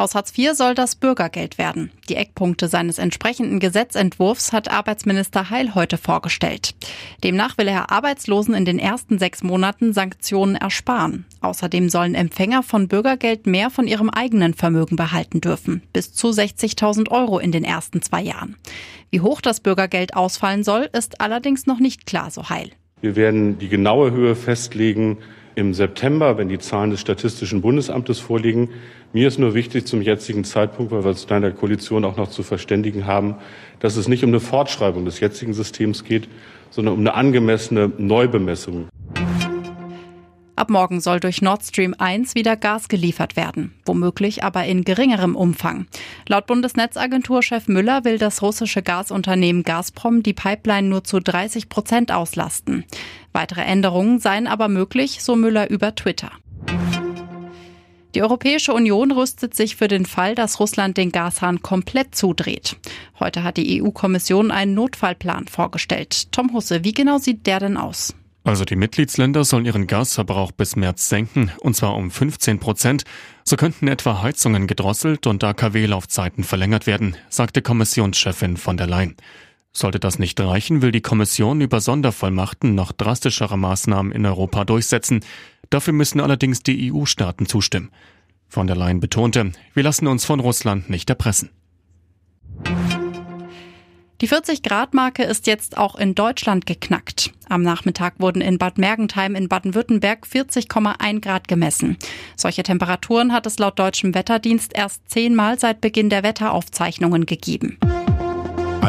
Aus Hartz IV soll das Bürgergeld werden. Die Eckpunkte seines entsprechenden Gesetzentwurfs hat Arbeitsminister Heil heute vorgestellt. Demnach will er Arbeitslosen in den ersten sechs Monaten Sanktionen ersparen. Außerdem sollen Empfänger von Bürgergeld mehr von ihrem eigenen Vermögen behalten dürfen. Bis zu 60.000 Euro in den ersten zwei Jahren. Wie hoch das Bürgergeld ausfallen soll, ist allerdings noch nicht klar, so Heil. Wir werden die genaue Höhe festlegen im September, wenn die Zahlen des Statistischen Bundesamtes vorliegen. Mir ist nur wichtig zum jetzigen Zeitpunkt, weil wir uns in der Koalition auch noch zu verständigen haben, dass es nicht um eine Fortschreibung des jetzigen Systems geht, sondern um eine angemessene Neubemessung. Ab morgen soll durch Nord Stream 1 wieder Gas geliefert werden, womöglich aber in geringerem Umfang. Laut Bundesnetzagentur-Chef Müller will das russische Gasunternehmen Gazprom die Pipeline nur zu 30 Prozent auslasten. Weitere Änderungen seien aber möglich, so Müller über Twitter. Die Europäische Union rüstet sich für den Fall, dass Russland den Gashahn komplett zudreht. Heute hat die EU-Kommission einen Notfallplan vorgestellt. Tom Husse, wie genau sieht der denn aus? Also die Mitgliedsländer sollen ihren Gasverbrauch bis März senken, und zwar um 15 Prozent. So könnten etwa Heizungen gedrosselt und AKW-Laufzeiten verlängert werden, sagte Kommissionschefin von der Leyen. Sollte das nicht reichen, will die Kommission über Sondervollmachten noch drastischere Maßnahmen in Europa durchsetzen. Dafür müssen allerdings die EU-Staaten zustimmen. Von der Leyen betonte, wir lassen uns von Russland nicht erpressen. Die 40-Grad-Marke ist jetzt auch in Deutschland geknackt. Am Nachmittag wurden in Bad Mergentheim in Baden-Württemberg 40,1 Grad gemessen. Solche Temperaturen hat es laut deutschem Wetterdienst erst zehnmal seit Beginn der Wetteraufzeichnungen gegeben.